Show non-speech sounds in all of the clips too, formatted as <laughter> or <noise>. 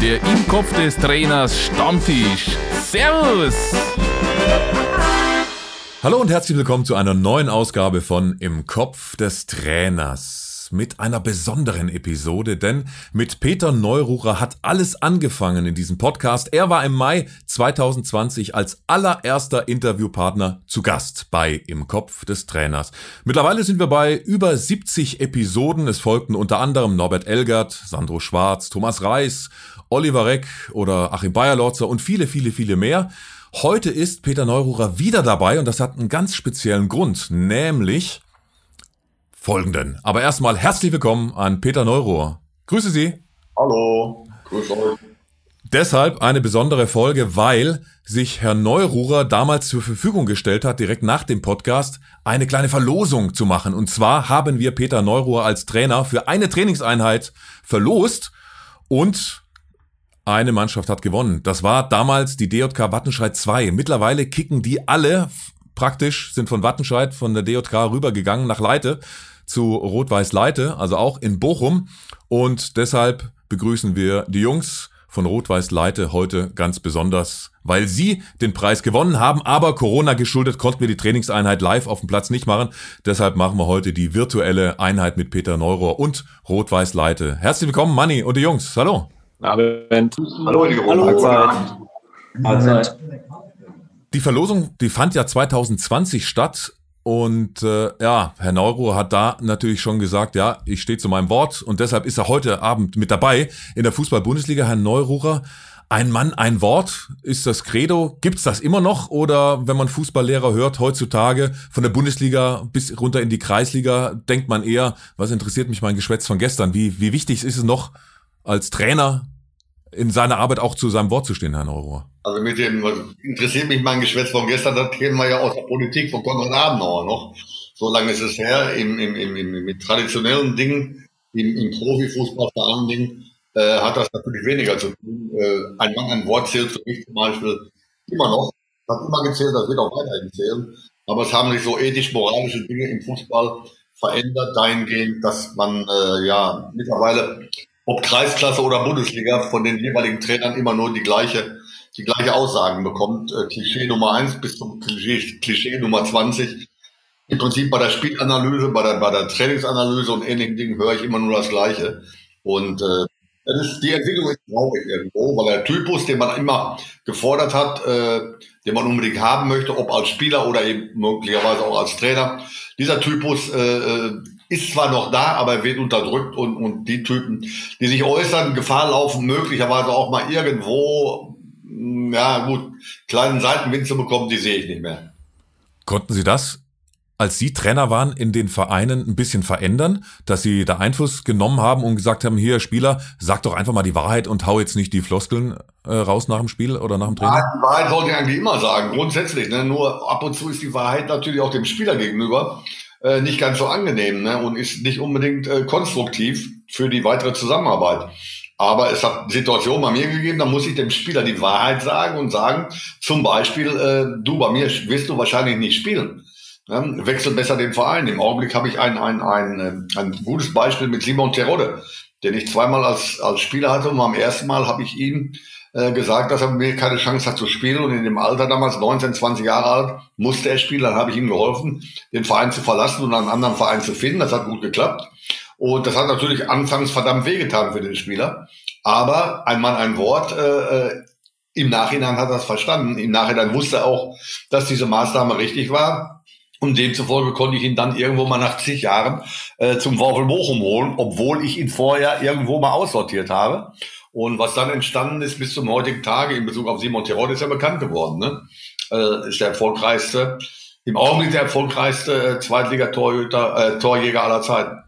Der im Kopf des Trainers Stammtisch. Servus! Hallo und herzlich willkommen zu einer neuen Ausgabe von Im Kopf des Trainers mit einer besonderen Episode, denn mit Peter Neururer hat alles angefangen in diesem Podcast. Er war im Mai 2020 als allererster Interviewpartner zu Gast bei Im Kopf des Trainers. Mittlerweile sind wir bei über 70 Episoden. Es folgten unter anderem Norbert Elgert, Sandro Schwarz, Thomas Reis, Oliver Reck oder Achim Bayerlotzer und viele, viele, viele mehr. Heute ist Peter Neururer wieder dabei und das hat einen ganz speziellen Grund, nämlich folgenden. Aber erstmal herzlich willkommen an Peter Neurohr. Grüße Sie. Hallo, grüß euch. Deshalb eine besondere Folge, weil sich Herr Neururer damals zur Verfügung gestellt hat, direkt nach dem Podcast, eine kleine Verlosung zu machen. Und zwar haben wir Peter Neururer als Trainer für eine Trainingseinheit verlost und eine Mannschaft hat gewonnen. Das war damals die DJK Wattenscheid 2. Mittlerweile kicken die alle praktisch, sind von Wattenscheid, von der DJK rübergegangen nach Leite zu Rot-Weiß Leite, also auch in Bochum. Und deshalb begrüßen wir die Jungs von Rot-Weiß Leite heute ganz besonders, weil sie den Preis gewonnen haben. Aber Corona geschuldet konnten wir die Trainingseinheit live auf dem Platz nicht machen. Deshalb machen wir heute die virtuelle Einheit mit Peter Neurohr und Rot-Weiß Leite. Herzlich willkommen, Manni und die Jungs. Hallo. Abend. Hallo, die Hallo. Mahlzeit. Mahlzeit. Die Verlosung, die fand ja 2020 statt und äh, ja, Herr Neuro hat da natürlich schon gesagt, ja, ich stehe zu meinem Wort und deshalb ist er heute Abend mit dabei in der Fußball-Bundesliga. Herr Neururer, ein Mann, ein Wort, ist das Credo? Gibt's das immer noch? Oder wenn man Fußballlehrer hört heutzutage von der Bundesliga bis runter in die Kreisliga, denkt man eher, was interessiert mich mein Geschwätz von gestern? Wie, wie wichtig ist es noch als Trainer in seiner Arbeit auch zu seinem Wort zu stehen, Herr Neururer? Also mit dem, interessiert mich mein Geschwätz von gestern, das kennen wir ja aus der Politik von Konrad Adenauer noch. So lange ist es her, im, im, im, im, mit traditionellen Dingen, im, im Profifußball vor allen Dingen, äh, hat das natürlich weniger zu tun. Äh, ein Mann, ein Wort zählt für mich zum Beispiel immer noch. Hat immer gezählt, das wird auch weiterhin zählen. Aber es haben sich so ethisch-moralische Dinge im Fußball verändert, dahingehend, dass man äh, ja mittlerweile, ob Kreisklasse oder Bundesliga, von den jeweiligen Trainern immer nur die gleiche die gleiche Aussagen bekommt. Äh, Klischee Nummer eins bis zum Klischee, Klischee Nummer 20. Im Prinzip bei der Spielanalyse, bei der, bei der Trainingsanalyse und ähnlichen Dingen höre ich immer nur das Gleiche. Und äh, das ist, die Entwicklung ist traurig irgendwo, weil der Typus, den man immer gefordert hat, äh, den man unbedingt haben möchte, ob als Spieler oder eben möglicherweise auch als Trainer, dieser Typus äh, äh ist zwar noch da, aber er wird unterdrückt und, und die Typen, die sich äußern, Gefahr laufen, möglicherweise auch mal irgendwo ja gut, kleinen Seitenwind zu bekommen, die sehe ich nicht mehr. Konnten Sie das, als Sie Trainer waren, in den Vereinen ein bisschen verändern, dass Sie da Einfluss genommen haben und gesagt haben, hier Spieler, sag doch einfach mal die Wahrheit und hau jetzt nicht die Floskeln äh, raus nach dem Spiel oder nach dem Training? Ja, die Wahrheit sollte ich eigentlich immer sagen, grundsätzlich. Ne? Nur ab und zu ist die Wahrheit natürlich auch dem Spieler gegenüber äh, nicht ganz so angenehm ne? und ist nicht unbedingt äh, konstruktiv für die weitere Zusammenarbeit. Aber es hat Situationen bei mir gegeben, da muss ich dem Spieler die Wahrheit sagen und sagen, zum Beispiel, äh, du, bei mir wirst du wahrscheinlich nicht spielen. Ne? Wechsel besser den Verein. Im Augenblick habe ich ein, ein, ein, äh, ein gutes Beispiel mit Simon Terodde, den ich zweimal als, als Spieler hatte und am ersten Mal habe ich ihm äh, gesagt, dass er mir keine Chance hat zu spielen und in dem Alter damals 19, 20 Jahre alt musste er spielen. Dann habe ich ihm geholfen, den Verein zu verlassen und einen anderen Verein zu finden. Das hat gut geklappt. Und das hat natürlich anfangs verdammt wehgetan für den Spieler. Aber ein Mann, ein Wort. Äh, äh, Im Nachhinein hat er es verstanden. Im Nachhinein wusste er auch, dass diese Maßnahme richtig war. Und demzufolge konnte ich ihn dann irgendwo mal nach zig Jahren äh, zum VfL Bochum holen, obwohl ich ihn vorher irgendwo mal aussortiert habe. Und was dann entstanden ist bis zum heutigen Tage in Bezug auf Simon Tirol ist ja bekannt geworden. Ne? Äh, ist der erfolgreichste, im Augenblick der erfolgreichste äh, Zweitligatorjäger äh, Torjäger aller Zeiten.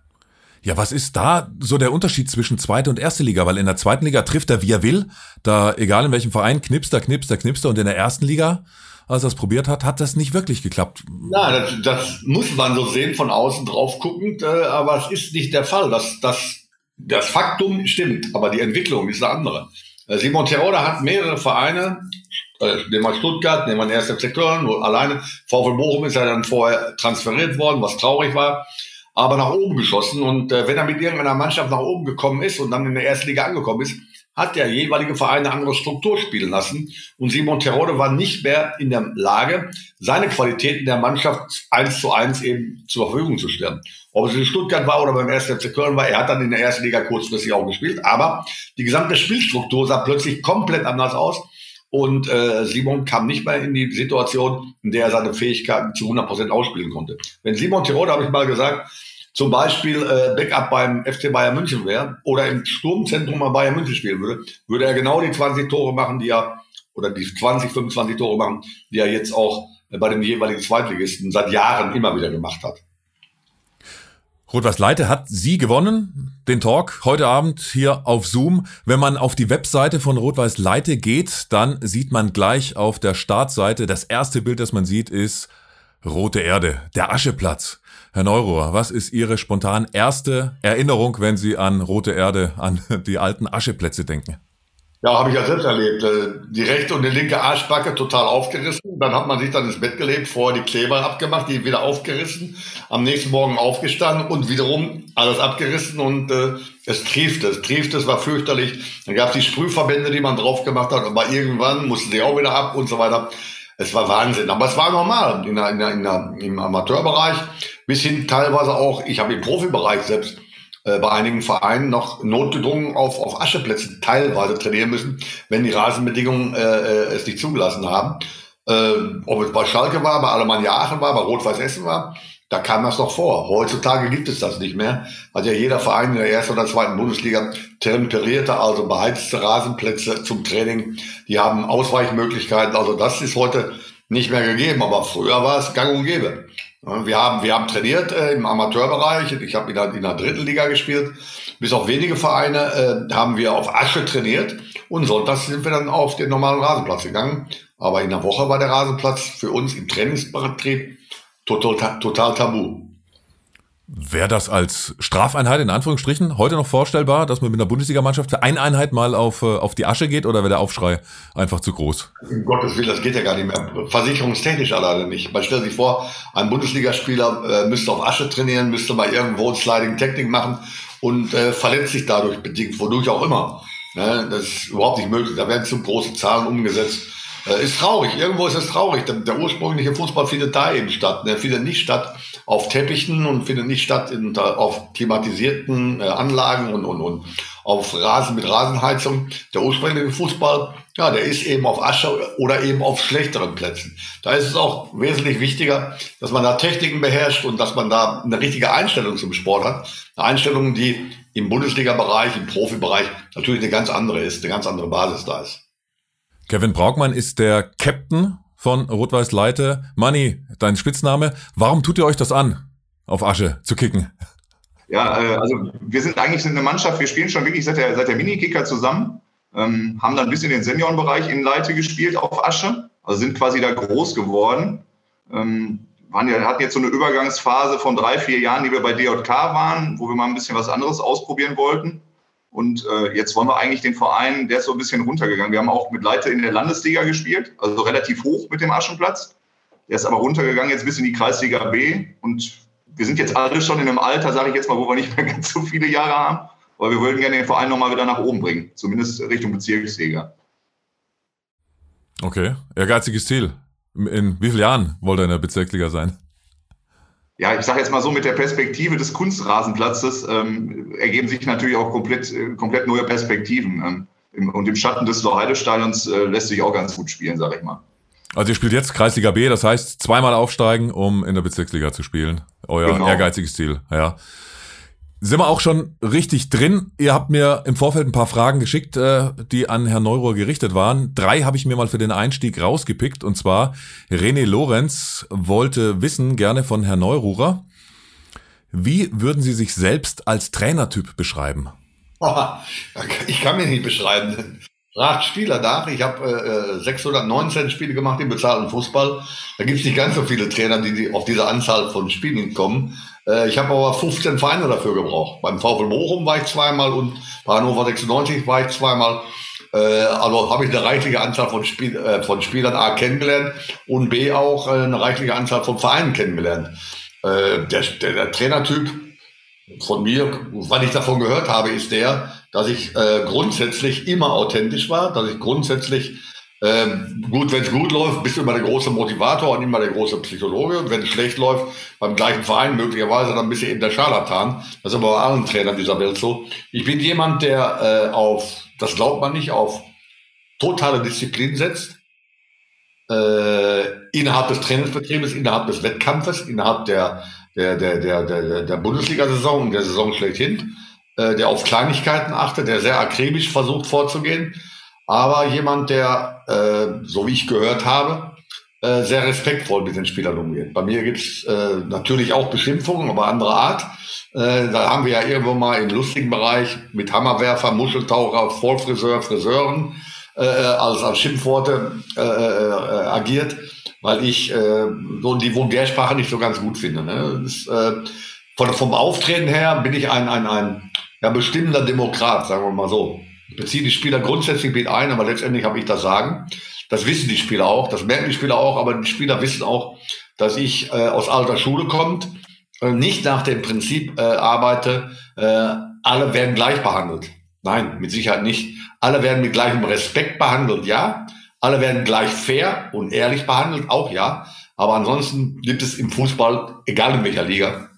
Ja, was ist da so der Unterschied zwischen zweite und erste Liga? Weil in der zweiten Liga trifft er, wie er will. Da, egal in welchem Verein, knipst er, knipst er, knipst er. Und in der ersten Liga, als er es probiert hat, hat das nicht wirklich geklappt. Ja, das, das muss man so sehen, von außen drauf guckend. Äh, aber es ist nicht der Fall. Das, das, das Faktum stimmt, aber die Entwicklung ist eine andere. Äh, Simon Terodde hat mehrere Vereine, äh, nehmen wir Stuttgart, nehmen wir 1. FC Köln, alleine. VfL Bochum ist ja dann vorher transferiert worden, was traurig war. aber nach oben geschossen. Und äh, wenn er mit irgendeiner Mannschaft nach oben gekommen ist und dann in der ersten Liga angekommen ist, hat der jeweilige Verein eine andere Struktur spielen lassen. Und Simon Terodde war nicht mehr in der Lage, seine Qualitäten der Mannschaft eins zu eins eben zur Verfügung zu stellen. Ob es in Stuttgart war oder beim 1. FC Köln war, er hat dann in der ersten Liga kurzfristig auch gespielt. Aber die gesamte Spielstruktur sah plötzlich komplett anders aus. Und äh, Simon kam nicht mehr in die Situation, in der er seine Fähigkeiten zu 100 Prozent ausspielen konnte. Wenn Simon Tirode, habe ich mal gesagt, zum Beispiel äh, Backup beim FC Bayern München wäre oder im Sturmzentrum bei Bayern München spielen würde, würde er genau die 20 Tore machen, die er, oder die 20, 25 Tore machen, die er jetzt auch bei dem jeweiligen Zweitligisten seit Jahren immer wieder gemacht hat. Rot-Weiß Leite hat Sie gewonnen, den Talk heute Abend hier auf Zoom. Wenn man auf die Webseite von Rot-Weiß Leite geht, dann sieht man gleich auf der Startseite, das erste Bild, das man sieht, ist Rote Erde, der Ascheplatz. Herr Neurohr, was ist Ihre spontan erste Erinnerung, wenn Sie an Rote Erde, an die alten Ascheplätze denken? Ja, habe ich ja selbst erlebt. Äh, die rechte und die linke Arschbacke total aufgerissen. Dann hat man sich dann ins Bett gelebt, vorher die Kleber abgemacht, die wieder aufgerissen, am nächsten Morgen aufgestanden und wiederum alles abgerissen und äh, es triefte. Es triefte, es war fürchterlich. Dann gab es die Sprühverbände, die man drauf gemacht hat, aber irgendwann mussten sie auch wieder ab und so weiter. Es war Wahnsinn. Aber es war normal in der, in der, in der, im Amateurbereich bis hin teilweise auch, ich habe im Profibereich selbst äh, bei einigen Vereinen noch notgedrungen auf, auf Ascheplätzen teilweise trainieren müssen, wenn die Rasenbedingungen äh, äh, es nicht zugelassen haben. Äh, ob es bei Schalke war, bei Alemannia Aachen war, bei Rot-Weiß Essen war, da kam das noch vor. Heutzutage gibt es das nicht mehr. Hat ja jeder Verein in der ersten oder zweiten Bundesliga temperierte, also beheizte Rasenplätze zum Training. Die haben Ausweichmöglichkeiten. Also das ist heute nicht mehr gegeben, aber früher war es gang und gäbe. Wir haben, wir haben trainiert äh, im Amateurbereich. Ich habe in, der, in der dritten Liga gespielt. Bis auf wenige Vereine äh, haben wir auf Asche trainiert. Und sonntags sind wir dann auf den normalen Rasenplatz gegangen. Aber in der Woche war der Rasenplatz für uns im Trainingsbetrieb total, total tabu. Wäre das als Strafeinheit in Anführungsstrichen heute noch vorstellbar, dass man mit einer Bundesligamannschaft für eine Einheit mal auf, äh, auf die Asche geht oder wäre der Aufschrei einfach zu groß? Um Gottes Willen, das geht ja gar nicht mehr. Versicherungstechnisch alleine nicht. Man stellt sich vor, ein Bundesligaspieler äh, müsste auf Asche trainieren, müsste mal irgendwo Sliding Technik machen und äh, verletzt sich dadurch bedingt, wodurch auch immer. Ne? Das ist überhaupt nicht möglich. Da werden zu große Zahlen umgesetzt. Äh, ist traurig. Irgendwo ist es traurig. Der, ursprüngliche Fußball findet da eben statt. Der findet nicht statt auf Teppichen und findet nicht statt in, auf klimatisierten äh, Anlagen und, und, und auf Rasen mit Rasenheizung. Der ursprüngliche Fußball, ja, der ist eben auf Asche oder eben auf schlechteren Plätzen. Da ist es auch wesentlich wichtiger, dass man da Techniken beherrscht und dass man da eine richtige Einstellung zum Sport hat. Eine Einstellung, die im Bundesliga-Bereich, im Profibereich natürlich eine ganz andere ist, eine ganz andere Basis da ist. Kevin Braugmann ist der Captain von Rot-Weiß Leite. Manni, dein Spitzname. Warum tut ihr euch das an, auf Asche zu kicken? Ja, äh, also wir sind eigentlich eine Mannschaft, wir spielen schon wirklich seit der, seit der Minikicker zusammen, ähm, haben dann bis in den Seniorenbereich in Leite gespielt auf Asche, also sind quasi da groß geworden. Ähm, waren ja, hatten jetzt so eine Übergangsphase von drei, vier Jahren, die wir bei DJK waren, wo wir mal ein bisschen was anderes ausprobieren wollten. Und äh, jetzt wollen wir eigentlich den Verein, der ist so ein bisschen runtergegangen. Wir haben auch mit Leiter in der Landesliga gespielt, also relativ hoch mit dem Aschenplatz. Der ist aber runtergegangen jetzt bis in die Kreisliga B. Und wir sind jetzt alle schon in einem Alter, sage ich jetzt mal, wo wir nicht mehr <laughs> ganz so viele Jahre haben. Aber wir wollten gerne den Verein nochmal wieder nach oben bringen, zumindest Richtung Bezirksliga. Okay, ehrgeiziges Ziel. In wie vielen Jahren wollt ihr in der Bezirksliga sein? Ja, ich sage jetzt mal so, mit der Perspektive des Kunstrasenplatzes ähm, ergeben sich natürlich auch komplett, äh, komplett neue Perspektiven. Ähm, im, und im Schatten des Loheide-Stadions äh, lässt sich auch ganz gut spielen, sage ich mal. Also ihr spielt jetzt Kreisliga B, das heißt zweimal aufsteigen, um in der Bezirksliga zu spielen. Euer genau. ehrgeiziges Ziel, ja sind wir auch schon richtig drin. Ihr habt mir im Vorfeld ein paar Fragen geschickt, äh, die an Herrn Neurohr gerichtet waren. Drei habe ich mir mal für den Einstieg rausgepickt. Und zwar René Lorenz wollte wissen, gerne von Herrn Neururer, wie würden Sie sich selbst als Trainertyp beschreiben? Ich kann mich nicht beschreiben. Fragt Spieler nach. Ich habe äh, 619 Spiele gemacht im bezahlten Fußball. Da gibt es nicht ganz so viele Trainer, die, die auf diese Anzahl von Spielen kommen. Äh, ich habe aber 15 Vereine dafür gebraucht. Beim VfL Bochum war ich zweimal und bei Hannover 96 war ich zweimal. Äh, also habe ich eine reichliche Anzahl von, Spiel, äh, von Spielern A kennengelernt und B auch äh, eine reichliche Anzahl von Vereinen kennengelernt. Äh, der, der, der Trainertyp von mir, was ich davon gehört habe, ist der, dass ich äh, grundsätzlich immer authentisch war, dass ich grundsätzlich ähm, gut, wenn es gut läuft, bist du immer der große Motivator und immer der große Psychologe. Und wenn es schlecht läuft, beim gleichen Verein möglicherweise, dann bist du eben der Scharlatan. Das ist aber bei allen Trainern dieser Welt so. Ich bin jemand, der äh, auf, das glaubt man nicht, auf totale Disziplin setzt. Äh, innerhalb des Trainingsbetriebes, innerhalb des Wettkampfes, innerhalb der, der, der, der, der, der Bundesliga-Saison, der Saison schlechthin, äh, der auf Kleinigkeiten achtet, der sehr akribisch versucht vorzugehen aber jemand, der, äh, so wie ich gehört habe, äh, sehr respektvoll mit den Spielern umgeht. Bei mir gibt's äh, natürlich auch Beschimpfungen, aber andere Art. Äh, da haben wir ja irgendwo mal im lustigen Bereich mit Hammerwerfer, Muscheltaucher, Vollfriseur, Friseuren äh, als, als Schimpfworte äh, äh, agiert, weil ich äh, so die Vulgärsprache nicht so ganz gut finde. Ne? Das, äh, von, vom Auftreten her bin ich ein, ein, ein ja, bestimmender Demokrat, sagen wir mal so beziehe die Spieler grundsätzlich mit ein, aber letztendlich habe ich das Sagen. Das wissen die Spieler auch, das merken die Spieler auch, aber die Spieler wissen auch, dass ich äh, aus alter Schule kommt, äh, nicht nach dem Prinzip äh, arbeite, äh, alle werden gleich behandelt. Nein, mit Sicherheit nicht. Alle werden mit gleichem Respekt behandelt, ja. Alle werden gleich fair und ehrlich behandelt, auch ja. Aber ansonsten gibt es im Fußball, egal in welcher Liga,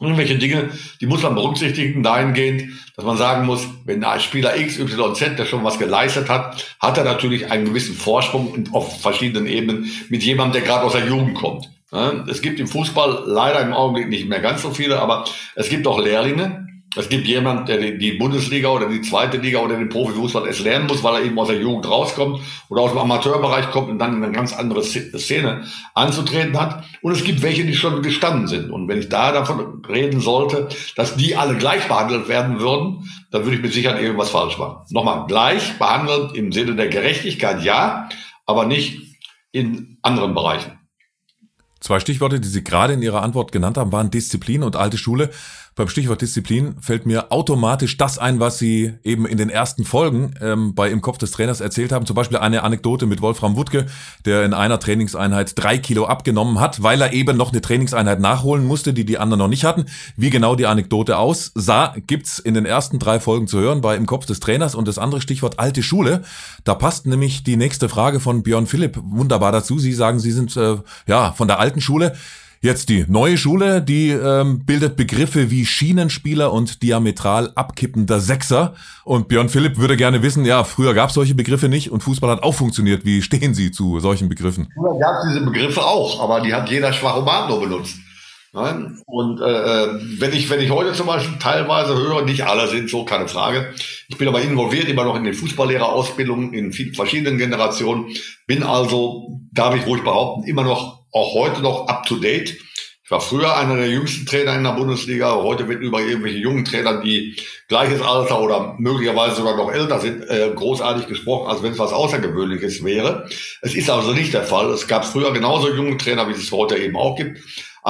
irgendwelche Dinge, die muss man berücksichtigen dahingehend, dass man sagen muss, wenn ein Spieler X, Y, Z, der schon was geleistet hat, hat er natürlich einen gewissen Vorsprung auf verschiedenen Ebenen mit jemandem, der gerade aus der Jugend kommt. Es gibt im Fußball leider im Augenblick nicht mehr ganz so viele, aber es gibt auch Lehrlinge, es gibt jemand, der die Bundesliga oder die zweite Liga oder den Profifußball erst lernen muss, weil er eben aus der Jugend rauskommt oder aus dem Amateurbereich kommt und dann in eine ganz andere Szene anzutreten hat. Und es gibt welche, die schon gestanden sind. Und wenn ich da davon reden sollte, dass die alle gleich behandelt werden würden, dann würde ich mit Sicherheit irgendwas falsch machen. Nochmal, gleich behandelt im Sinne der Gerechtigkeit, ja, aber nicht in anderen Bereichen. Zwei Stichworte, die Sie gerade in Ihrer Antwort genannt haben, waren Disziplin und alte Schule. Beim Stichwort Disziplin fällt mir automatisch das ein, was Sie eben in den ersten Folgen ähm, bei Im Kopf des Trainers erzählt haben. Zum Beispiel eine Anekdote mit Wolfram Wutke, der in einer Trainingseinheit drei Kilo abgenommen hat, weil er eben noch eine Trainingseinheit nachholen musste, die die anderen noch nicht hatten. Wie genau die Anekdote aussah, gibt's in den ersten drei Folgen zu hören bei Im Kopf des Trainers. Und das andere Stichwort alte Schule. Da passt nämlich die nächste Frage von Björn Philipp wunderbar dazu. Sie sagen, Sie sind äh, ja von der alten Schule. Jetzt die neue Schule, die ähm, bildet Begriffe wie Schienenspieler und diametral abkippender Sechser. Und Björn Philipp würde gerne wissen, ja, früher gab es solche Begriffe nicht und Fußball hat auch funktioniert. Wie stehen Sie zu solchen Begriffen? Früher gab es diese Begriffe auch, aber die hat jeder Schwachomat nur benutzt. Nein? Und äh, äh, wenn ich wenn ich heute zum Beispiel teilweise höre, nicht alle sind so, keine Frage. Ich bin aber involviert immer noch in den Fußballlehrerausbildungen in verschiedenen Generationen. Bin also, darf ich ruhig behaupten, immer noch auch heute noch up to date. Ich war früher einer der jüngsten Trainer in der Bundesliga. Heute wird über irgendwelche jungen Trainer, die gleiches Alter oder möglicherweise sogar noch älter sind, äh, großartig gesprochen, als wenn es was Außergewöhnliches wäre. Es ist also nicht der Fall. Es gab früher genauso junge Trainer, wie es heute eben auch gibt.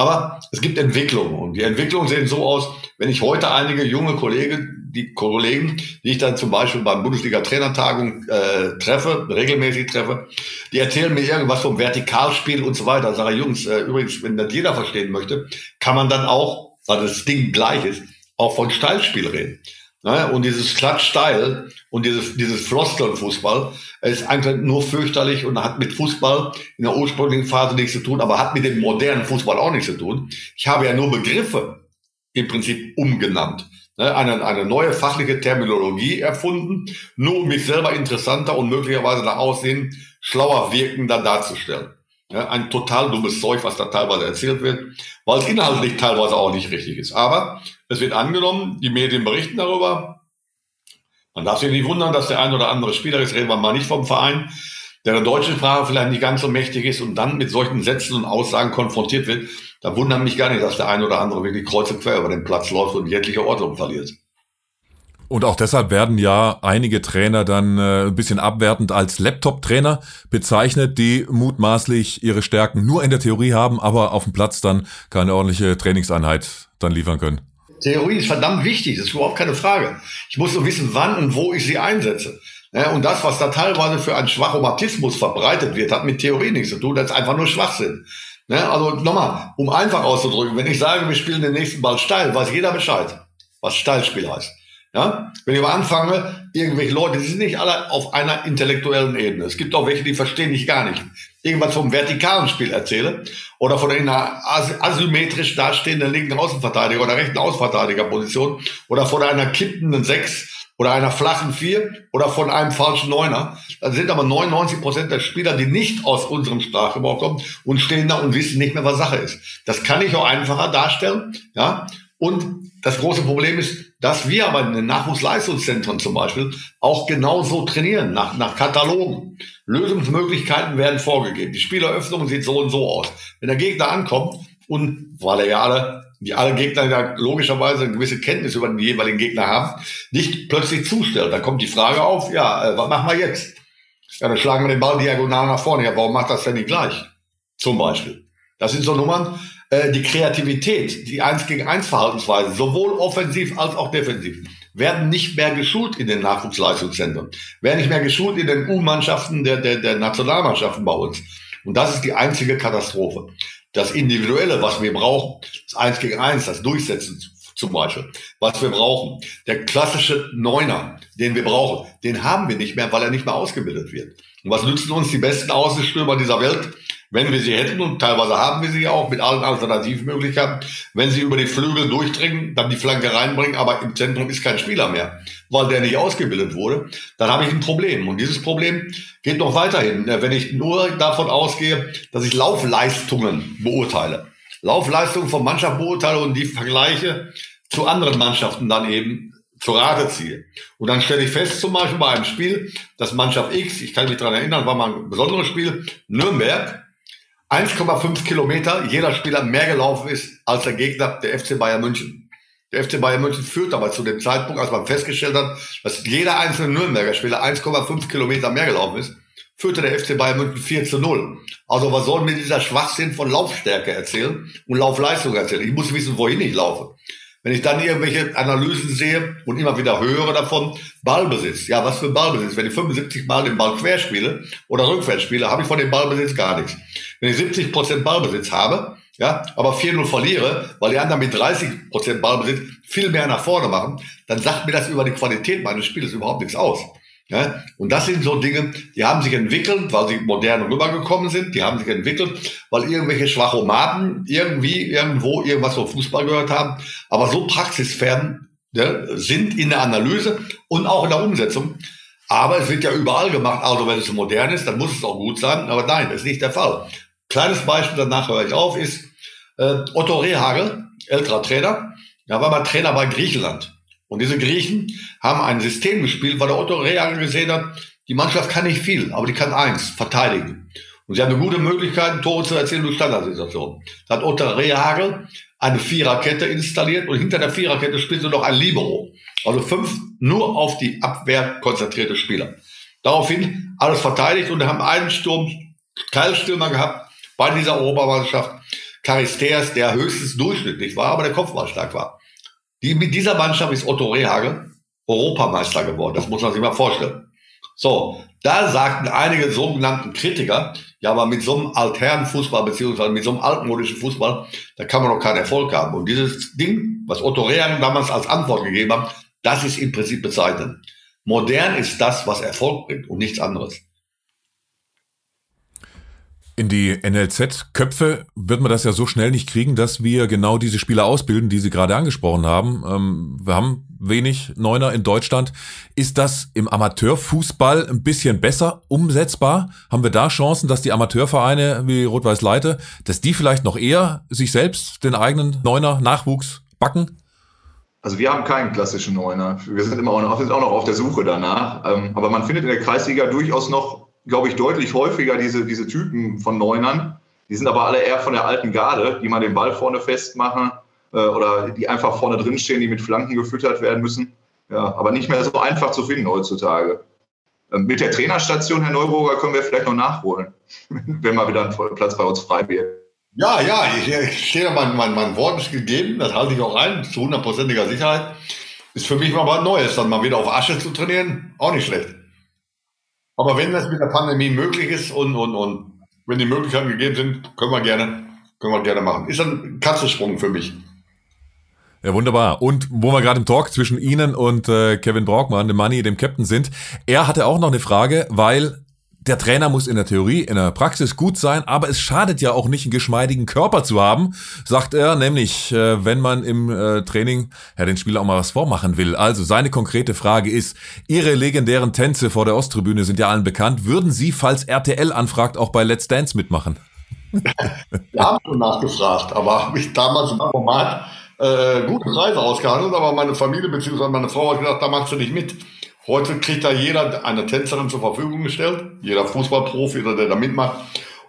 Aber es gibt Entwicklungen und die Entwicklungen sehen so aus, wenn ich heute einige junge Kollegen, die Kollegen, die ich dann zum Beispiel beim Bundesliga-Trainertagung äh, treffe, regelmäßig treffe, die erzählen mir irgendwas vom Vertikalspiel und so weiter. Sage Jungs, äh, übrigens, wenn das jeder verstehen möchte, kann man dann auch, weil das Ding gleich ist, auch von Steilspiel reden. Ne? Und dieses Klatschsteil und dieses, dieses Floskeln-Fußball ist eigentlich nur fürchterlich und hat mit Fußball in der ursprünglichen Phase nichts zu tun, aber hat mit dem modernen Fußball auch nichts zu tun. Ich habe ja nur Begriffe im Prinzip umgenannt. Ne? Eine, eine neue fachliche Terminologie erfunden, nur um mich selber interessanter und möglicherweise nach außen schlauer wirkender darzustellen. Ja, ein total dummes Zeug, was da teilweise erzählt wird, weil es inhaltlich teilweise auch nicht richtig ist. Aber es wird angenommen, die Medien berichten darüber. Man darf sich nicht wundern, dass der ein oder andere Spieler, jetzt reden wir mal nicht vom Verein, der der deutschen Sprache vielleicht nicht ganz so mächtig ist und dann mit solchen Sätzen und Aussagen konfrontiert wird, da wundert mich gar nicht, dass der ein oder andere wirklich kreuz und quer über den Platz läuft und jegliche Ordnung verliert. Und auch deshalb werden ja einige Trainer dann äh, ein bisschen abwertend als Laptop-Trainer bezeichnet, die mutmaßlich ihre Stärken nur in der Theorie haben, aber auf dem Platz dann keine ordentliche Trainingseinheit dann liefern können. Theorie ist verdammt wichtig, das ist überhaupt keine Frage. Ich muss nur wissen, wann und wo ich sie einsetze. Ja, und das, was da teilweise für einen Schwachomatismus verbreitet wird, hat mit Theorie nichts zu tun, das ist einfach nur Schwachsinn. Ja, also nochmal, um einfach auszudrücken, wenn ich sage, wir spielen den nächsten Ball steil, weiß jeder Bescheid. was Stallspiel heißt. Ja? Wenn ich aber anfange, irgendwelche Leute, die sind nicht alle auf einer intellektuellen Ebene. Es gibt auch welche, die verstehen dich gar nicht. Irgendwas vom vertikalen Spiel erzähle oder von einer asymmetrisch dastehenden linken Außenverteidiger oder rechten Außenverteidigerposition oder von einer kippenden Sechs oder einer flachen Vier oder von einem falschen Neuner. Dann sind aber 99 Prozent der Spieler, die nicht aus unserem Sprachgebrauch kommen und stehen da und wissen nicht mehr, was Sache ist. Das kann ich auch einfacher darstellen. Ja? Und das große Problem ist, dass wir aber in den Nachwuchsleistungszentren zum Beispiel auch genauso trainieren, nach, nach Katalogen. Lösungsmöglichkeiten werden vorgegeben. Die Spieleröffnung sieht so und so aus. Wenn der Gegner ankommt und weil er ja alle, die alle Gegner ja logischerweise eine gewisse Kenntnis über den jeweiligen Gegner haben, nicht plötzlich zustellt, dann kommt die Frage auf, ja, äh, was machen wir jetzt? Ja, dann schlagen wir den Ball diagonal nach vorne. Ja, warum macht das denn nicht gleich? Zum Beispiel. Das sind so Nummern, äh, die Kreativität, die 1 gegen 1 Verhaltensweise, sowohl offensiv als auch defensiv, werden nicht mehr geschult in den Nachwuchsleistungszentren, werden nicht mehr geschult in den U-Mannschaften der, der, der Nationalmannschaften bei uns. Und das ist die einzige Katastrophe. Das Individuelle, was wir brauchen, das 1 gegen 1, das Durchsetzen zum Beispiel, was wir brauchen. Der klassische Neuner, den wir brauchen, den haben wir nicht mehr, weil er nicht mehr ausgebildet wird. Und was nützen uns die besten Außenstürmer dieser Welt, wenn wir sie hätten, und teilweise haben wir sie auch mit allen Alternativmöglichkeiten, wenn sie über die Flügel durchdringen, dann die Flanke reinbringen, aber im Zentrum ist kein Spieler mehr, weil der nicht ausgebildet wurde, dann habe ich ein Problem. Und dieses Problem geht noch weiterhin, wenn ich nur davon ausgehe, dass ich Laufleistungen beurteile. Laufleistungen von Mannschaft beurteile und die vergleiche zu anderen Mannschaften dann eben zu Rate ziehe. Und dann stelle ich fest, zum Beispiel bei einem Spiel, dass Mannschaft X, ich kann mich daran erinnern, war mal ein besonderes Spiel, Nürnberg, 1,5 Kilometer jeder Spieler mehr gelaufen ist als der Gegner der FC Bayern München. Der FC Bayern München führt aber zu dem Zeitpunkt, als man festgestellt hat, dass jeder einzelne Nürnberger Spieler 1,5 Kilometer mehr gelaufen ist, führte der FC Bayern München 4 zu 0. Also was soll mir dieser Schwachsinn von Laufstärke erzählen und Laufleistung erzählen? Ich muss wissen, wohin ich laufe. Wenn ich dann irgendwelche Analysen sehe und immer wieder höre davon, Ballbesitz. Ja, was für Ballbesitz? Wenn ich 75 Mal den Ball quer spiele oder rückwärts spiele, habe ich von dem Ballbesitz gar nichts. Wenn ich 70 Prozent Ballbesitz habe, ja, aber 4-0 verliere, weil die anderen mit 30 Prozent Ballbesitz viel mehr nach vorne machen, dann sagt mir das über die Qualität meines Spiels überhaupt nichts aus. Ja, und das sind so Dinge, die haben sich entwickelt, weil sie modern rübergekommen sind. Die haben sich entwickelt, weil irgendwelche Schwachomaten irgendwie irgendwo irgendwas vom Fußball gehört haben. Aber so praxisfern ja, sind in der Analyse und auch in der Umsetzung. Aber es wird ja überall gemacht. Also wenn es modern ist, dann muss es auch gut sein. Aber nein, das ist nicht der Fall. Kleines Beispiel, danach höre ich auf, ist äh, Otto Rehagel, älterer Trainer. Er war mal Trainer bei Griechenland. Und diese Griechen haben ein System gespielt, weil der Otto Rehagel gesehen hat, die Mannschaft kann nicht viel, aber die kann eins, verteidigen. Und sie haben eine gute Möglichkeit, Tore zu erzielen durch Standardsituationen. Da hat Otto Rehagel eine Viererkette installiert und hinter der Viererkette spielt sie noch ein Libero. Also fünf nur auf die Abwehr konzentrierte Spieler. Daraufhin alles verteidigt und haben einen Sturm, Keilstürmer gehabt bei dieser Europameisterschaft. Charisteas, der höchstens durchschnittlich war, aber der Kopfball stark war. Die, mit dieser Mannschaft ist Otto Rehagel Europameister geworden. Das muss man sich mal vorstellen. So, da sagten einige sogenannten Kritiker, ja, aber mit so einem alternen Fußball, beziehungsweise mit so einem altmodischen Fußball, da kann man doch keinen Erfolg haben. Und dieses Ding, was Otto Rehagel damals als Antwort gegeben hat, das ist im Prinzip bezeichnend. Modern ist das, was Erfolg bringt und nichts anderes. In die NLZ-Köpfe wird man das ja so schnell nicht kriegen, dass wir genau diese Spieler ausbilden, die Sie gerade angesprochen haben. Ähm, wir haben wenig Neuner in Deutschland. Ist das im Amateurfußball ein bisschen besser umsetzbar? Haben wir da Chancen, dass die Amateurvereine wie Rot-Weiß Leite, dass die vielleicht noch eher sich selbst den eigenen Neuner-Nachwuchs backen? Also wir haben keinen klassischen Neuner. Wir sind immer auch noch, sind auch noch auf der Suche danach. Ähm, aber man findet in der Kreisliga durchaus noch glaube ich, deutlich häufiger diese, diese Typen von Neunern. Die sind aber alle eher von der alten Garde, die mal den Ball vorne festmachen äh, oder die einfach vorne drin stehen, die mit Flanken gefüttert werden müssen. Ja, aber nicht mehr so einfach zu finden heutzutage. Ähm, mit der Trainerstation, Herr Neuburger, können wir vielleicht noch nachholen, <laughs> wenn mal wieder ein Platz bei uns frei wird. Ja, ja, ich, ich stehe da, mein, mein, mein Wort ist gegeben, das halte ich auch ein, zu hundertprozentiger Sicherheit. Ist für mich mal was Neues, dann mal wieder auf Asche zu trainieren, auch nicht schlecht. Aber wenn das mit der Pandemie möglich ist und, und, und wenn die Möglichkeiten gegeben sind, können wir gerne, können wir gerne machen. Ist ein Katzensprung für mich. Ja, wunderbar. Und wo wir gerade im Talk zwischen Ihnen und äh, Kevin Brockmann, dem Money, dem Captain sind, er hatte auch noch eine Frage, weil der Trainer muss in der Theorie, in der Praxis gut sein, aber es schadet ja auch nicht, einen geschmeidigen Körper zu haben, sagt er, nämlich, äh, wenn man im äh, Training ja, den Spieler auch mal was vormachen will. Also seine konkrete Frage ist, Ihre legendären Tänze vor der Osttribüne sind ja allen bekannt. Würden Sie, falls RTL anfragt, auch bei Let's Dance mitmachen? <laughs> Wir haben schon nachgefragt, aber habe ich damals im Format äh, gute Preise ausgehandelt, aber meine Familie bzw. meine Frau hat gesagt, da machst du nicht mit. Heute kriegt da jeder eine Tänzerin zur Verfügung gestellt, jeder Fußballprofi oder der da mitmacht.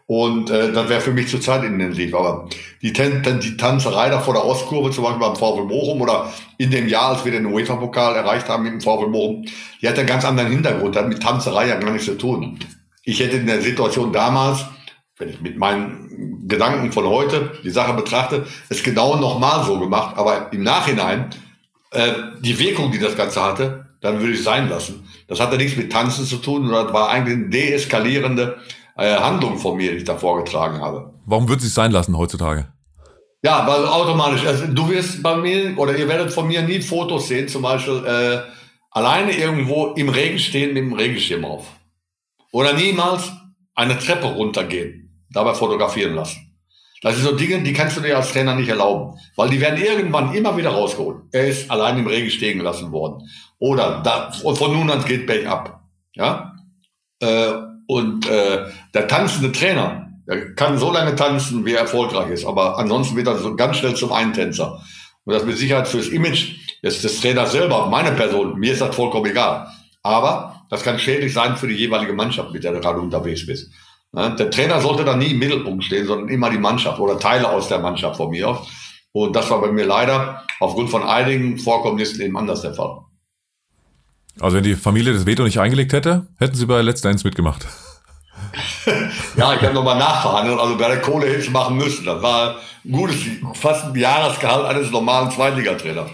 Und äh, das wäre für mich zurzeit intensiv. Aber die, Tan die Tanzerei da vor der Ostkurve, zum Beispiel beim VfL Bochum oder in dem Jahr, als wir den UEFA-Pokal erreicht haben mit dem VfL Bochum, die hat einen ganz anderen Hintergrund, hat mit Tanzerei ja gar nichts zu tun. Ich hätte in der Situation damals, wenn ich mit meinen Gedanken von heute die Sache betrachte, es genau nochmal so gemacht. Aber im Nachhinein, äh, die Wirkung, die das Ganze hatte, dann würde ich sein lassen. Das hatte nichts mit Tanzen zu tun, sondern das war eigentlich eine deeskalierende äh, Handlung von mir, die ich da vorgetragen habe. Warum würde es sein lassen heutzutage? Ja, weil automatisch, also du wirst bei mir oder ihr werdet von mir nie Fotos sehen, zum Beispiel äh, alleine irgendwo im Regen stehen mit dem Regenschirm auf. Oder niemals eine Treppe runtergehen, dabei fotografieren lassen. Das sind so Dinge, die kannst du dir als Trainer nicht erlauben, weil die werden irgendwann immer wieder rausgeholt. Er ist allein im Regen stehen gelassen worden. Oder da, von nun an geht Berg ab. Ja? Äh, und äh, der tanzende Trainer, der kann so lange tanzen, wie er erfolgreich ist, aber ansonsten wird er so ganz schnell zum Eintänzer. Und das mit Sicherheit fürs Image des, des Trainers selber, meine Person, mir ist das vollkommen egal. Aber das kann schädlich sein für die jeweilige Mannschaft, mit der du gerade unterwegs bist. Der Trainer sollte da nie im Mittelpunkt stehen, sondern immer die Mannschaft oder Teile aus der Mannschaft von mir aus. Und das war bei mir leider aufgrund von einigen Vorkommnissen eben anders der Fall. Also wenn die Familie das Veto nicht eingelegt hätte, hätten sie bei Let's Dance mitgemacht. <laughs> ja, ich habe nochmal nachverhandelt, also bei der Kohle hätte ich machen müssen. Das war ein gutes, fast ein Jahresgehalt eines normalen Zweitligatrainers.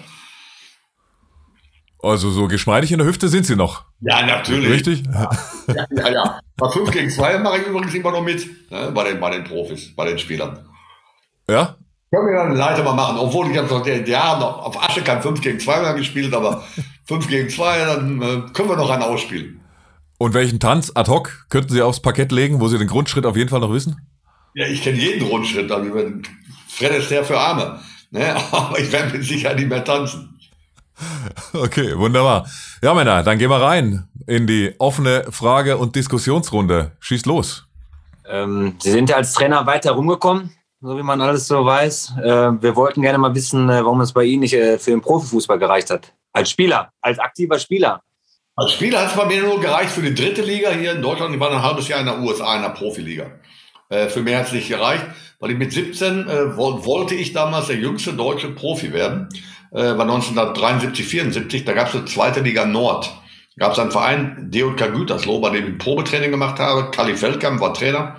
Also so geschmeidig in der Hüfte sind sie noch. Ja, natürlich. Richtig? Ja, <laughs> ja, ja. Bei 5 gegen 2 mache ich übrigens immer noch mit, ne, bei, den, bei den Profis, bei den Spielern. Ja? Können wir dann Leiter mal machen, obwohl ich habe noch Jahre noch auf Asche kein 5 gegen 2 mehr gespielt, aber 5 gegen 2, dann äh, können wir noch einen ausspielen. Und welchen Tanz ad hoc könnten Sie aufs Parkett legen, wo Sie den Grundschritt auf jeden Fall noch wissen? Ja, ich kenne jeden Grundschritt. Also Fred ist der für Arme. Ne? <laughs> Aber ich werde mit Sicherheit nicht mehr tanzen. <laughs> Okay, wunderbar. Ja, Männer, dann gehen wir rein in die offene Frage- und Diskussionsrunde. Schießt los. Ähm, Sie sind ja als Trainer weiter rumgekommen, so wie man alles so weiß. Äh, wir wollten gerne mal wissen, äh, warum es bei Ihnen nicht äh, für den Profifußball gereicht hat. Als Spieler, als aktiver Spieler. Als Spieler hat es bei mir nur gereicht für die dritte Liga hier in Deutschland. Ich war ein halbes Jahr in der USA, in der Profiliga. Äh, für mehr hat es nicht gereicht, weil ich mit 17 äh, wollte ich damals der jüngste deutsche Profi werden war 1973, 74, da gab es eine zweite Liga Nord. Da gab es einen Verein, DJK Gütersloh, bei dem ich Probetraining gemacht habe. Kali Feldkamp war Trainer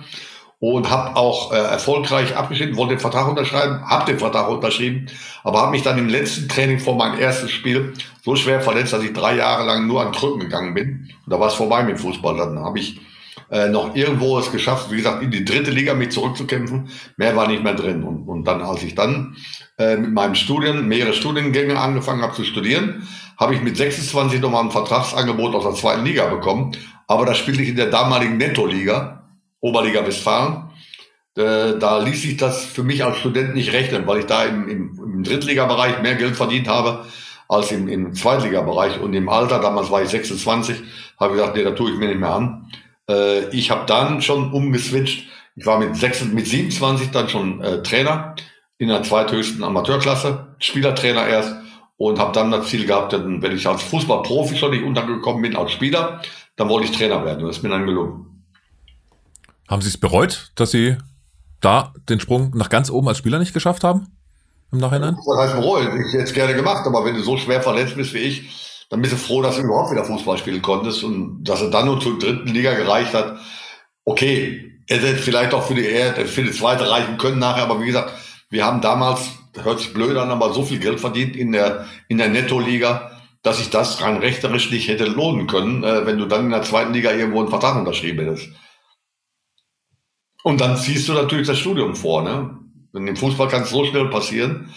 und habe auch äh, erfolgreich abgeschnitten, wollte den Vertrag unterschreiben, habe den Vertrag unterschrieben, aber habe mich dann im letzten Training vor meinem ersten Spiel so schwer verletzt, dass ich drei Jahre lang nur an Krücken gegangen bin. Und da war es vorbei mit Fußball. Dann habe ich äh, noch irgendwo es geschafft, wie gesagt, in die dritte Liga mich zurückzukämpfen. Mehr war nicht mehr drin. Und, und dann, als ich dann äh, mit meinem Studien, mehrere Studiengänge angefangen habe zu studieren, habe ich mit 26 nochmal ein Vertragsangebot aus der zweiten Liga bekommen. Aber da spielte ich in der damaligen Netto-Liga, Oberliga Westfalen. Äh, da ließ sich das für mich als Student nicht rechnen, weil ich da im, im, im Drittligabereich mehr Geld verdient habe als im, im Zweitligabereich. Und im Alter, damals war ich 26, habe ich gesagt, nee, da tue ich mir nicht mehr an. Äh, ich habe dann schon umgeswitcht. Ich war mit, 6, mit 27 dann schon äh, Trainer in der zweithöchsten Amateurklasse, Spielertrainer erst und habe dann das Ziel gehabt, wenn ich als Fußballprofi schon nicht untergekommen bin als Spieler, dann wollte ich Trainer werden. Und das ist mir dann gelungen. Haben Sie es bereut, dass Sie da den Sprung nach ganz oben als Spieler nicht geschafft haben? Im Nachhinein? Das heißt bereut. Ich hätte es gerne gemacht, aber wenn du so schwer verletzt bist wie ich, dann bist du froh, dass du überhaupt wieder Fußball spielen konntest und dass er dann nur zur dritten Liga gereicht hat. Okay, er hätte vielleicht auch für die, für die zweite reichen können nachher, aber wie gesagt, wir haben damals, hört sich blöd an, aber so viel Geld verdient in der, in der Netto-Liga, dass sich das rein rechterisch nicht hätte lohnen können, äh, wenn du dann in der zweiten Liga irgendwo einen Vertrag unterschrieben hättest. Und dann ziehst du natürlich das Studium vor, ne? Denn im Fußball kann es so schnell passieren,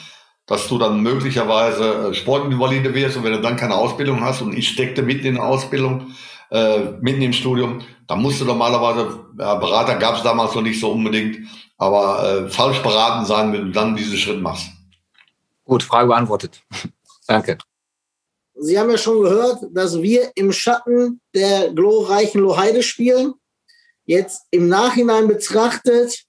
dass du dann möglicherweise äh, Sportinvalide wirst und wenn du dann keine Ausbildung hast und ich steckte mitten in der Ausbildung, äh, mitten im Studium, dann musst du normalerweise, ja, Berater gab es damals noch nicht so unbedingt, aber äh, falsch beraten sein, wenn du dann diesen Schritt machst. Gut, Frage beantwortet. <laughs> Danke. Sie haben ja schon gehört, dass wir im Schatten der glorreichen Loheide spielen. Jetzt im Nachhinein betrachtet,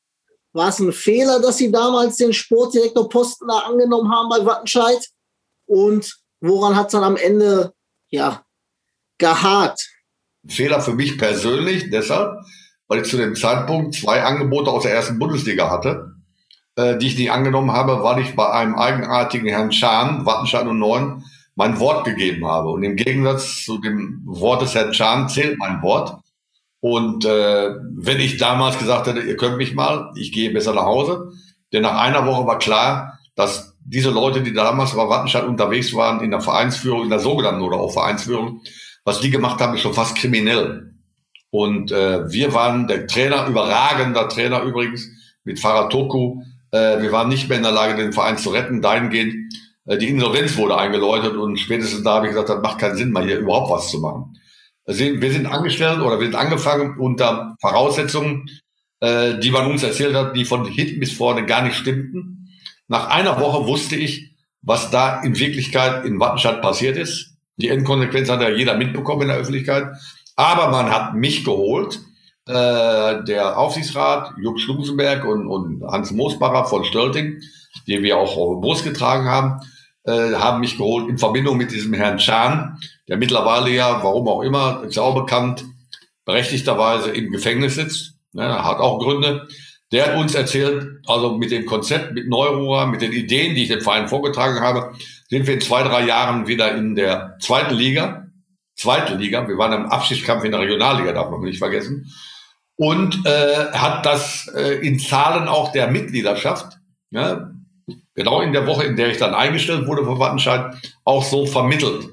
war es ein Fehler, dass Sie damals den Sportdirektorposten da angenommen haben bei Wattenscheid? Und woran hat es dann am Ende ja, gehakt? Fehler für mich persönlich, deshalb, weil ich zu dem Zeitpunkt zwei Angebote aus der ersten Bundesliga hatte, äh, die ich nicht angenommen habe, weil ich bei einem eigenartigen Herrn Schahn, Wattenscheid und Neun, mein Wort gegeben habe. Und im Gegensatz zu dem Wort des Herrn Schahn zählt mein Wort. Und äh, wenn ich damals gesagt hätte, ihr könnt mich mal, ich gehe besser nach Hause, denn nach einer Woche war klar, dass diese Leute, die damals bei Wattenscheid unterwegs waren, in der Vereinsführung, in der sogenannten oder auch Vereinsführung, was die gemacht haben, ist schon fast kriminell. Und äh, wir waren der Trainer, überragender Trainer übrigens, mit Faratoku. Äh, wir waren nicht mehr in der Lage, den Verein zu retten. Dahingehend, äh, die Insolvenz wurde eingeläutet und spätestens da habe ich gesagt, das macht keinen Sinn, mal hier überhaupt was zu machen. Also wir sind angestellt oder wir sind angefangen unter Voraussetzungen, äh, die man uns erzählt hat, die von hinten bis vorne gar nicht stimmten. Nach einer Woche wusste ich, was da in Wirklichkeit in Wattenscheid passiert ist. Die Endkonsequenz hat ja jeder mitbekommen in der Öffentlichkeit. Aber man hat mich geholt, äh, der Aufsichtsrat, Jupp Schlusenberg und, und Hans Moosbacher von Stölting, die wir auch auf Brust getragen haben, äh, haben mich geholt in Verbindung mit diesem Herrn Chan, der mittlerweile ja, warum auch immer, ist auch bekannt, berechtigterweise im Gefängnis sitzt. Ne, hat auch Gründe. Der hat uns erzählt, also mit dem Konzept, mit Neurohr, mit den Ideen, die ich dem Verein vorgetragen habe, sind wir in zwei, drei Jahren wieder in der zweiten Liga. Zweite Liga. Wir waren im Abschiedskampf in der Regionalliga, darf man nicht vergessen. Und äh, hat das äh, in Zahlen auch der Mitgliedschaft, ja, genau in der Woche, in der ich dann eingestellt wurde für Wattenscheid, auch so vermittelt.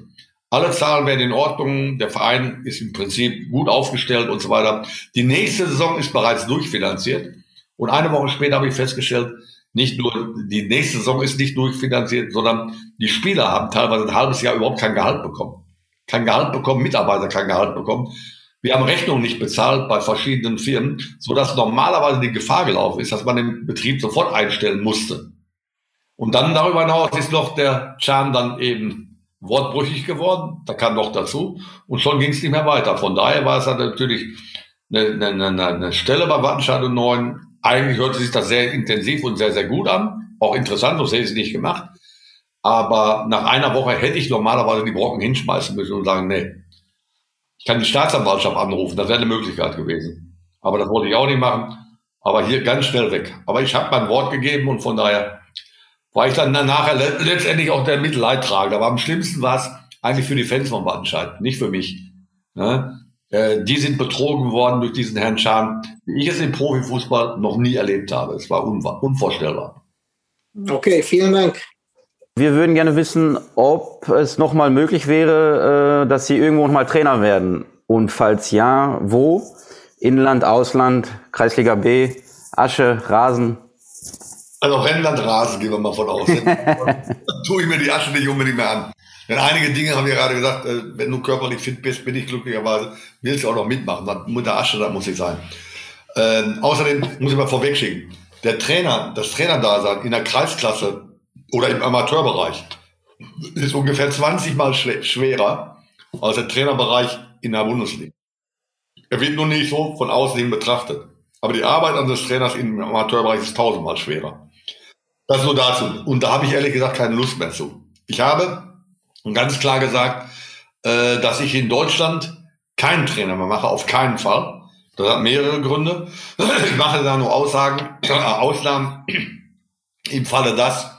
Alle Zahlen werden in Ordnung, der Verein ist im Prinzip gut aufgestellt und so weiter. Die nächste Saison ist bereits durchfinanziert. Und eine Woche später habe ich festgestellt, nicht nur die nächste Saison ist nicht durchfinanziert, sondern die Spieler haben teilweise ein halbes Jahr überhaupt kein Gehalt bekommen. Kein Gehalt bekommen, Mitarbeiter kein Gehalt bekommen. Wir haben Rechnungen nicht bezahlt bei verschiedenen Firmen, so dass normalerweise die Gefahr gelaufen ist, dass man den Betrieb sofort einstellen musste. Und dann darüber hinaus ist noch der Chan dann eben wortbrüchig geworden. Da kam noch dazu. Und schon ging es nicht mehr weiter. Von daher war es dann natürlich eine, eine, eine Stelle bei Wattenscheid und Neuen, eigentlich hörte sich das sehr intensiv und sehr, sehr gut an. Auch interessant, so hätte ich es nicht gemacht. Aber nach einer Woche hätte ich normalerweise die Brocken hinschmeißen müssen und sagen, nee, ich kann die Staatsanwaltschaft anrufen, das wäre eine Möglichkeit gewesen. Aber das wollte ich auch nicht machen. Aber hier ganz schnell weg. Aber ich habe mein Wort gegeben und von daher war ich dann nachher letztendlich auch der Mittelleidtragende. Aber am schlimmsten war es eigentlich für die Fans von Wattenscheid, nicht für mich. Ne? Äh, die sind betrogen worden durch diesen Herrn Schahn, wie ich es im Profifußball noch nie erlebt habe. Es war unvorstellbar. Okay, vielen Dank. Wir würden gerne wissen, ob es nochmal möglich wäre, äh, dass Sie irgendwo nochmal Trainer werden. Und falls ja, wo? Inland, Ausland, Kreisliga B, Asche, Rasen? Also Rennland, Rasen gehen wir mal von aus. <laughs> tue ich mir die Asche nicht unbedingt mehr an. Denn einige Dinge haben wir gerade gesagt, äh, wenn du körperlich fit bist, bin ich glücklicherweise, willst du auch noch mitmachen. Mit der Asche, da muss ich sein. Ähm, außerdem muss ich mal vorwegschicken, der Trainer, das Trainerdasein in der Kreisklasse oder im Amateurbereich ist ungefähr 20 mal schwerer als der Trainerbereich in der Bundesliga. Er wird nur nicht so von außen hin betrachtet. Aber die Arbeit eines Trainers im Amateurbereich ist tausendmal schwerer. Das nur dazu. Und da habe ich ehrlich gesagt keine Lust mehr zu. Ich habe ganz klar gesagt, äh, dass ich in Deutschland keinen Trainer mehr mache, auf keinen Fall. Das hat mehrere Gründe. <clears throat> Ich mache da nur Aussagen, <clears throat> äh, Ausnahmen <clears throat> im Falle das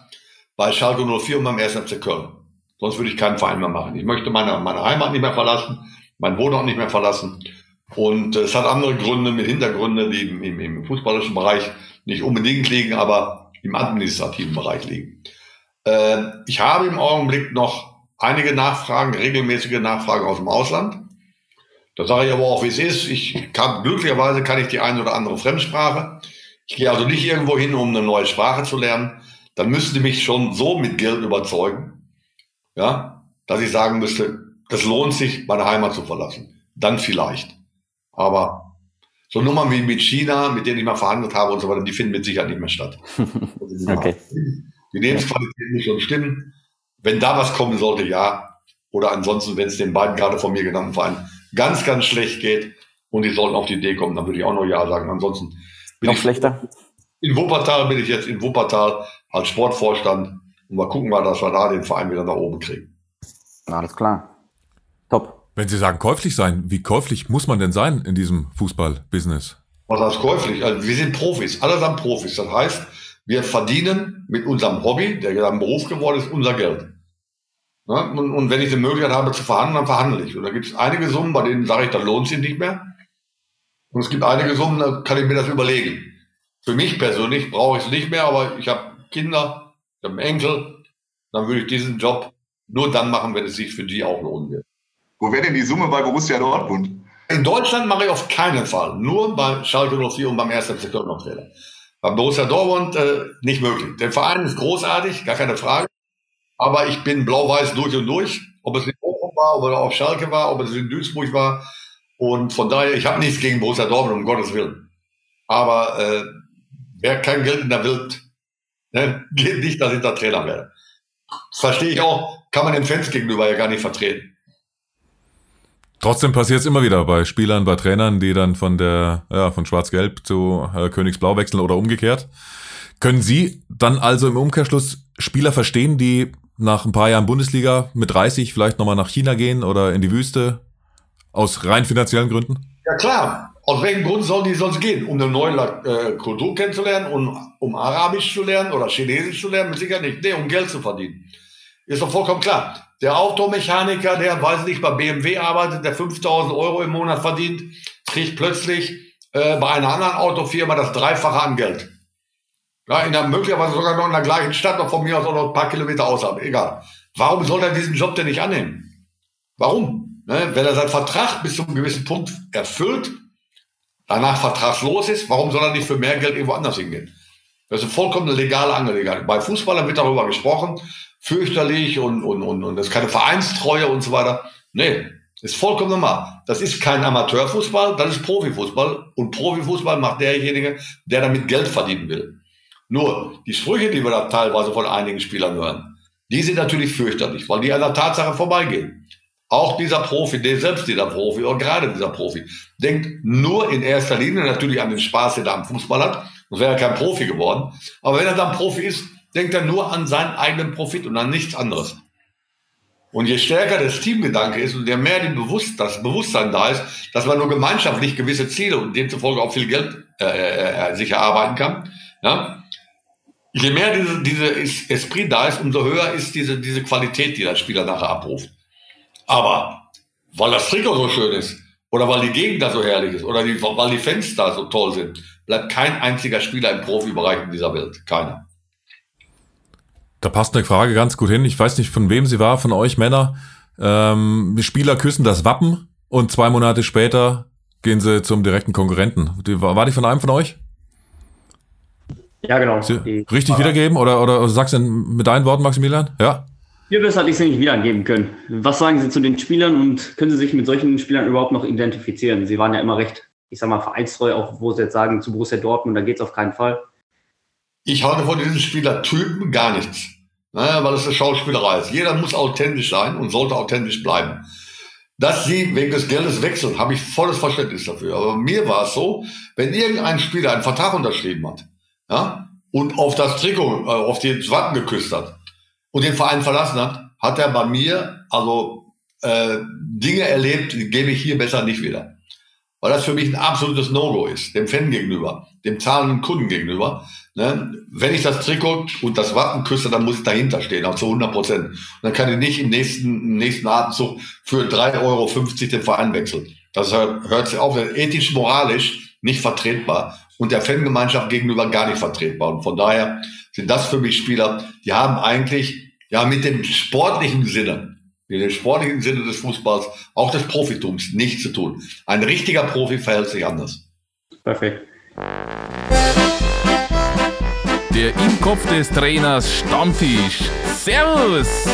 bei Schalke 04 und beim 1. FC Köln. Sonst würde ich keinen Verein mehr machen. Ich möchte meine, meine Heimat nicht mehr verlassen, mein Wohnort nicht mehr verlassen. Und äh, es hat andere Gründe mit Hintergründe, die im, im, im fußballischen Bereich nicht unbedingt liegen, aber im administrativen Bereich liegen. Äh, ich habe im Augenblick noch einige Nachfragen, regelmäßige Nachfragen aus dem Ausland. Da sage ich aber auch, wie es ist. Ich kann, glücklicherweise kann ich die eine oder andere Fremdsprache. Ich gehe also nicht irgendwo hin, um eine neue Sprache zu lernen. dann müssten die mich schon so mit Geld überzeugen, ja, dass ich sagen müsste, das lohnt sich, meine Heimat zu verlassen. Dann vielleicht. Aber so Nummern wie mit China, mit denen ich mal verhandelt habe und so weiter, die finden mit Sicherheit nicht mehr statt. <laughs> okay. Die Lebensqualität muss schon stimmen. Wenn da was kommen sollte, ja. Oder ansonsten, wenn es den beiden gerade von mir genannten Vereinen ganz, ganz schlecht geht und die sollten auf die Idee kommen, dann würde ich auch noch Ja sagen. Ansonsten bin Noch ich schlechter? in Wuppertal bin ich jetzt in Wuppertal als Sportvorstand und mal gucken mal, dass wir da den Verein wieder nach oben kriegen. Alles klar. Wenn Sie sagen käuflich sein, wie käuflich muss man denn sein in diesem Fußballbusiness? Was heißt käuflich? Also wir sind Profis, allesamt Profis. Das heißt, wir verdienen mit unserem Hobby, der ja ein Beruf geworden ist, unser Geld. Ja, und, und, wenn ich die Möglichkeit habe zu verhandeln, dann verhandle ich. Und da gibt es einige Summen, bei denen sage ich, das lohnt sich nicht mehr. Und es gibt einige Summen, da kann ich mir das überlegen. Für mich persönlich brauche ich es nicht mehr, aber ich habe Kinder, ich habe einen Enkel, dann würde ich diesen Job nur dann machen, wenn es sich für die auch lohnen wird. Wo wäre denn die Summe bei Borussia Dortmund? In Deutschland mache ich auf keinen Fall. Nur bei Schalke 04 und beim 1. FC Köln. Beim Borussia Dortmund äh, nicht möglich. Der Verein ist großartig, gar keine Frage. Aber ich bin blau-weiß durch und durch. Ob es in Bochum war, ob es auf Schalke war, ob es in Duisburg war. Und von daher, ich habe nichts gegen Borussia Dortmund, um Gottes Willen. Aber äh, wer kein Geld in der Welt, ne, geht nicht, dass ich da Trainer werde. Verstehe ich auch, kann man den Fans gegenüber ja gar nicht vertreten. Trotzdem passiert es immer wieder bei Spielern, bei Trainern, die dann von der, ja, von Schwarz-Gelb zu äh, Königsblau wechseln oder umgekehrt. Können Sie dann also im Umkehrschluss Spieler verstehen, die nach ein paar Jahren Bundesliga mit 30 vielleicht nochmal nach China gehen oder in die Wüste aus rein finanziellen Gründen? Ja klar. Aus welchem Grund sollen die sonst gehen? Um eine neue äh, Kultur kennenzulernen, um, um Arabisch zu lernen oder Chinesisch zu lernen? Sicherheit nicht. Nee, um Geld zu verdienen. Ist doch vollkommen klar. Der Automechaniker, der, weiß nicht, bei BMW arbeitet, der 5000 Euro im Monat verdient, kriegt plötzlich äh, bei einer anderen Autofirma das Dreifache an Geld. Ja, in der, möglicherweise sogar noch in der gleichen Stadt, noch von mir aus auch noch ein paar Kilometer außerhalb. Egal. Warum soll er diesen Job denn nicht annehmen? Warum? Ne? Wenn er seinen Vertrag bis zu einem gewissen Punkt erfüllt, danach vertragslos ist, warum soll er nicht für mehr Geld irgendwo anders hingehen? Das ist eine vollkommen legale Angelegenheit. Bei Fußballern wird darüber gesprochen, fürchterlich und, und, und, und das ist keine Vereinstreue und so weiter. Nee, ist vollkommen normal. Das ist kein Amateurfußball, das ist Profifußball. Und Profifußball macht derjenige, der damit Geld verdienen will. Nur, die Sprüche, die wir da teilweise von einigen Spielern hören, die sind natürlich fürchterlich, weil die an der Tatsache vorbeigehen. Auch dieser Profi, der selbst dieser Profi oder gerade dieser Profi, denkt nur in erster Linie natürlich an den Spaß, den er am Fußball hat. Sonst wäre er kein Profi geworden. Aber wenn er dann Profi ist, denkt er nur an seinen eigenen Profit und an nichts anderes. Und je stärker das Teamgedanke ist und je mehr die Bewusst das Bewusstsein da ist, dass man nur gemeinschaftlich gewisse Ziele und demzufolge auch viel Geld äh, äh, sich erarbeiten kann, ja, je mehr diese, diese Esprit da ist, umso höher ist diese, diese Qualität, die der Spieler nachher abruft. Aber weil das Trikot so schön ist oder weil die Gegend da so herrlich ist oder die, weil die Fenster so toll sind, bleibt kein einziger Spieler im Profibereich in dieser Welt. Keiner. Da passt eine Frage ganz gut hin. Ich weiß nicht, von wem sie war, von euch Männer. Ähm, die Spieler küssen das Wappen und zwei Monate später gehen sie zum direkten Konkurrenten. Die, war die von einem von euch? Ja, genau. Sie richtig wiedergeben oder, oder sagst du mit deinen Worten, Maximilian? Ja. Viel besser hatte ich sie nicht wiedergeben können. Was sagen Sie zu den Spielern und können Sie sich mit solchen Spielern überhaupt noch identifizieren? Sie waren ja immer recht, ich sag mal, vereinstreu, auch wo Sie jetzt sagen, zu Borussia Dortmund, da geht es auf keinen Fall. Ich halte von diesen Spielertypen gar nichts. Naja, weil es eine Schauspielerei ist. Jeder muss authentisch sein und sollte authentisch bleiben. Dass sie wegen des Geldes wechseln, habe ich volles Verständnis dafür. Aber mir war es so, wenn irgendein Spieler einen Vertrag unterschrieben hat ja, und auf das Trikot, äh, auf den Watten geküsst hat und den Verein verlassen hat, hat er bei mir also äh, Dinge erlebt, die gebe ich hier besser nicht wieder weil das für mich ein absolutes No-Go ist, dem Fan gegenüber, dem zahlenden Kunden gegenüber. Ne? Wenn ich das Trikot und das Wappen küsse, dann muss ich dahinter stehen, auch zu 100 Prozent. Und dann kann ich nicht im nächsten, im nächsten Atemzug für 3,50 Euro den Verein wechseln. Das hört, hört sich auf, ethisch, moralisch nicht vertretbar und der Fangemeinschaft gegenüber gar nicht vertretbar. Und von daher sind das für mich Spieler, die haben eigentlich ja mit dem sportlichen Sinne in dem sportlichen Sinne des Fußballs, auch des Profitums, nichts zu tun. Ein richtiger Profi verhält sich anders. Perfekt. Der im Kopf des Trainers Stammtisch. Servus!